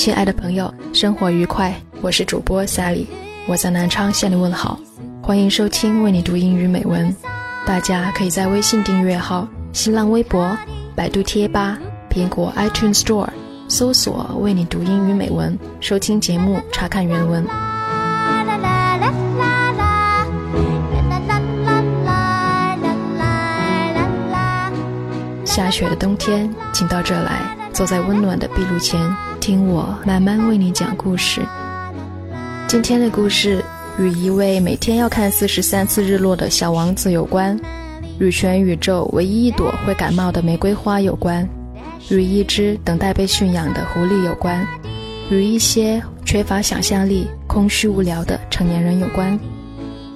亲爱的朋友，生活愉快！我是主播 Sally，我在南昌向你问好，欢迎收听为你读英语美文。大家可以在微信订阅号、新浪微博、百度贴吧、苹果 iTunes Store 搜索“为你读英语美文”，收听节目，查看原文。下雪的冬天，请到这来，坐在温暖的壁炉前，听我慢慢为你讲故事。今天的故事。与一位每天要看四十三次日落的小王子有关，与全宇宙唯一一朵会感冒的玫瑰花有关，与一只等待被驯养的狐狸有关，与一些缺乏想象力、空虚无聊的成年人有关。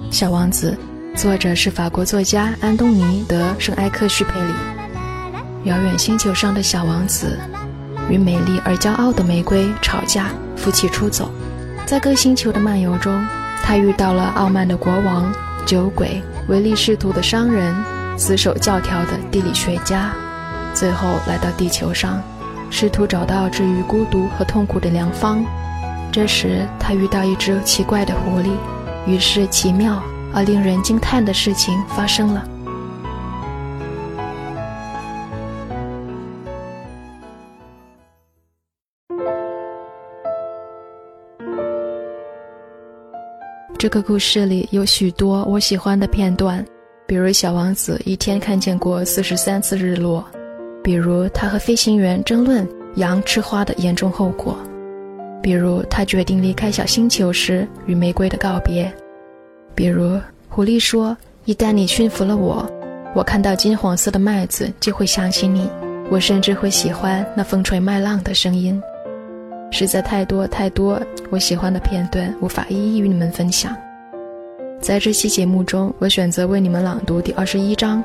小王子，作者是法国作家安东尼·德·圣埃克叙佩里。遥远星球上的小王子，与美丽而骄傲的玫瑰吵架，夫妻出走，在各星球的漫游中。他遇到了傲慢的国王、酒鬼、唯利是图的商人、死守教条的地理学家，最后来到地球上，试图找到治愈孤独和痛苦的良方。这时，他遇到一只奇怪的狐狸，于是奇妙而令人惊叹的事情发生了。这个故事里有许多我喜欢的片段，比如小王子一天看见过四十三次日落，比如他和飞行员争论羊吃花的严重后果，比如他决定离开小星球时与玫瑰的告别，比如狐狸说：“一旦你驯服了我，我看到金黄色的麦子就会想起你，我甚至会喜欢那风吹麦浪的声音。”实在太多太多我喜欢的片段，无法一一与你们分享。在这期节目中，我选择为你们朗读第二十一章。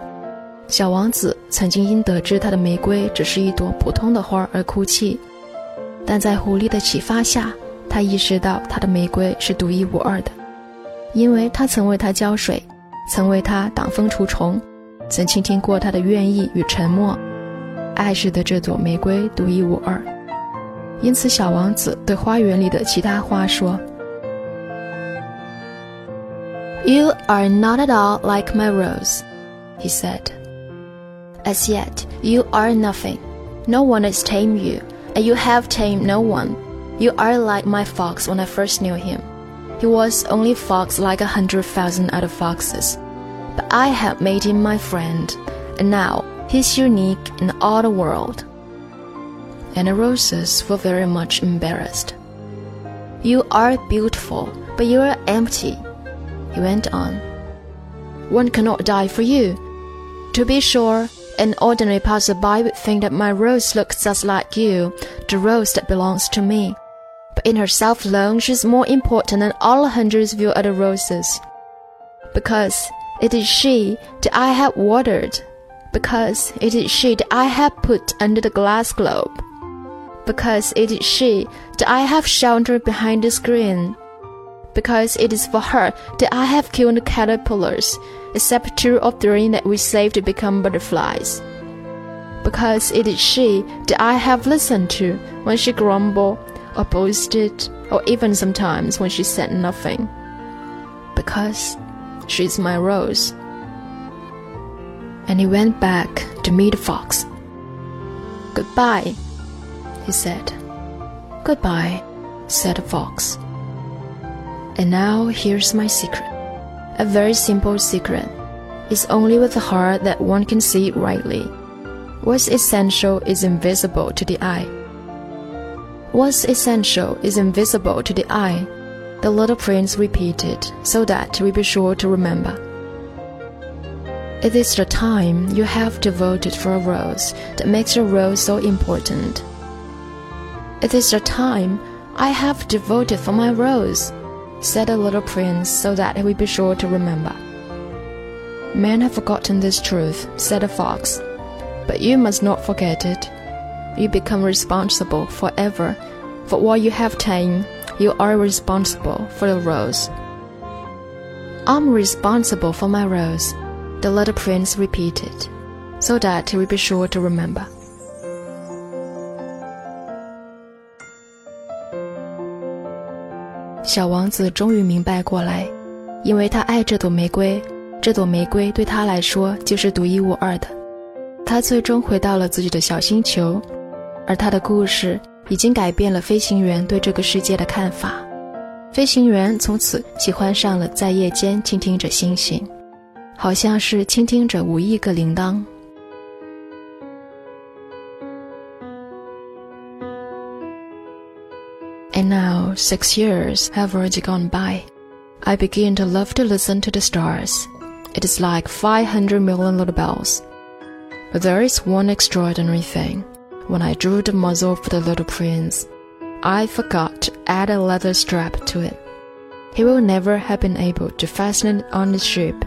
小王子曾经因得知他的玫瑰只是一朵普通的花而哭泣，但在狐狸的启发下，他意识到他的玫瑰是独一无二的，因为他曾为它浇水，曾为它挡风除虫，曾倾听过他的愿意与沉默。爱使得这朵玫瑰独一无二。因此，小王子对花园里的其他花说：“You are not at all like my rose,” he said. “As yet, you are nothing. No one has tamed you, and you have tamed no one. You are like my fox when I first knew him. He was only fox like a hundred thousand other foxes, but I have made him my friend, and now he's unique in all the world.” And the roses were very much embarrassed. You are beautiful, but you are empty, he went on. One cannot die for you. To be sure, an ordinary passerby would think that my rose looks just like you, the rose that belongs to me. But in herself alone, she is more important than all hundreds of your other roses. Because it is she that I have watered, because it is she that I have put under the glass globe because it is she that I have sheltered behind the screen. Because it is for her that I have killed the caterpillars, except two or three that we saved to become butterflies. Because it is she that I have listened to when she grumbled or boasted, or even sometimes when she said nothing. Because she is my rose. And he went back to meet the fox. Goodbye, he said. Goodbye, said the fox. And now here's my secret. A very simple secret. It's only with the heart that one can see rightly. What's essential is invisible to the eye. What's essential is invisible to the eye, the little prince repeated, so that we be sure to remember. It is the time you have devoted for a rose that makes your rose so important. It is the time I have devoted for my rose, said the little prince, so that he would be sure to remember. Men have forgotten this truth, said the fox, but you must not forget it. You become responsible forever for what you have taken. You are responsible for the rose. I'm responsible for my rose, the little prince repeated, so that he would be sure to remember. 小王子终于明白过来，因为他爱这朵玫瑰，这朵玫瑰对他来说就是独一无二的。他最终回到了自己的小星球，而他的故事已经改变了飞行员对这个世界的看法。飞行员从此喜欢上了在夜间倾听着星星，好像是倾听着五亿个铃铛。And now six years have already gone by. I begin to love to listen to the stars. It is like 500 million little bells. But there is one extraordinary thing. When I drew the muzzle for the little prince, I forgot to add a leather strap to it. He will never have been able to fasten it on his ship.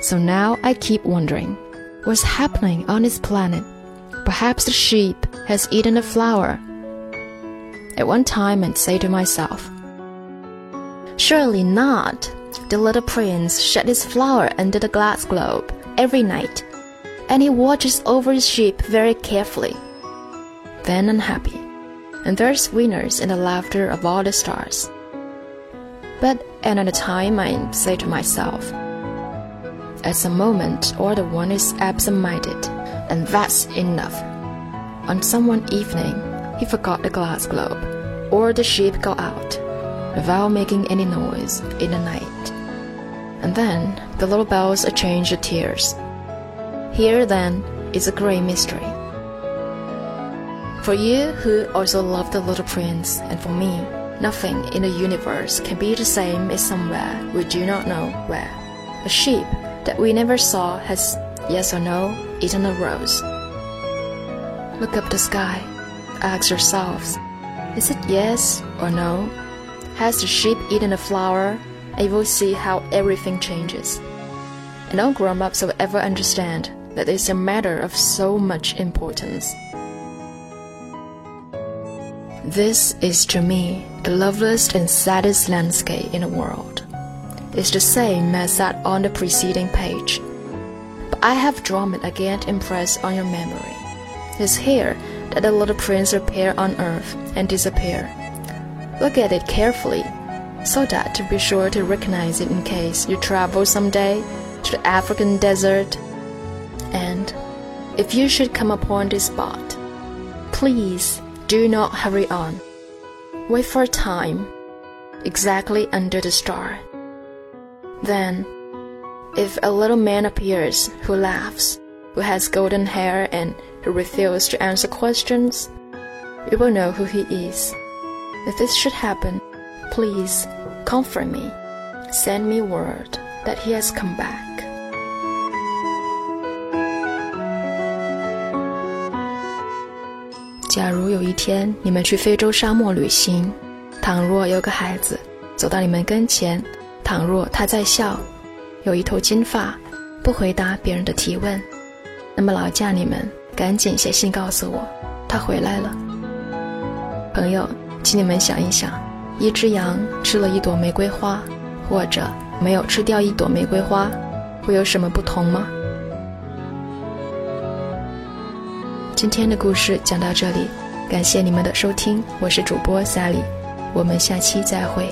So now I keep wondering what's happening on his planet. Perhaps the sheep has eaten a flower at one time and say to myself, Surely not. The little prince shed his flower under the glass globe every night, and he watches over his sheep very carefully. Then unhappy, and there's winners in the laughter of all the stars. But at another time I say to myself, at some moment or the one is absent-minded, and that's enough. On some one evening, he forgot the glass globe, or the sheep got out, without making any noise in the night. And then the little bells are changed to tears. Here then is a great mystery. For you who also love the little prince, and for me, nothing in the universe can be the same as somewhere we do not know where. A sheep that we never saw has, yes or no, eaten a rose. Look up the sky ask yourselves is it yes or no? Has the sheep eaten a flower? And you will see how everything changes. And no grown ups will ever understand that it's a matter of so much importance. This is to me the loveliest and saddest landscape in the world. It's the same as that on the preceding page. But I have drawn it again to impress on your memory. It's here that the little prince appear on earth and disappear. Look at it carefully, so that to be sure to recognize it in case you travel someday to the African desert. And if you should come upon this spot, please do not hurry on. Wait for a time, exactly under the star. Then, if a little man appears who laughs, who has golden hair and who refuses to answer questions, you will know who he is. If this should happen, please comfort me. Send me word that he has come back. 假如有一天你们去非洲沙漠旅行，倘若有个孩子走到你们跟前，倘若他在笑，有一头金发，不回答别人的提问，那么劳驾你们 赶紧写信告诉我，他回来了。朋友，请你们想一想，一只羊吃了一朵玫瑰花，或者没有吃掉一朵玫瑰花，会有什么不同吗？今天的故事讲到这里，感谢你们的收听，我是主播 Sally，我们下期再会。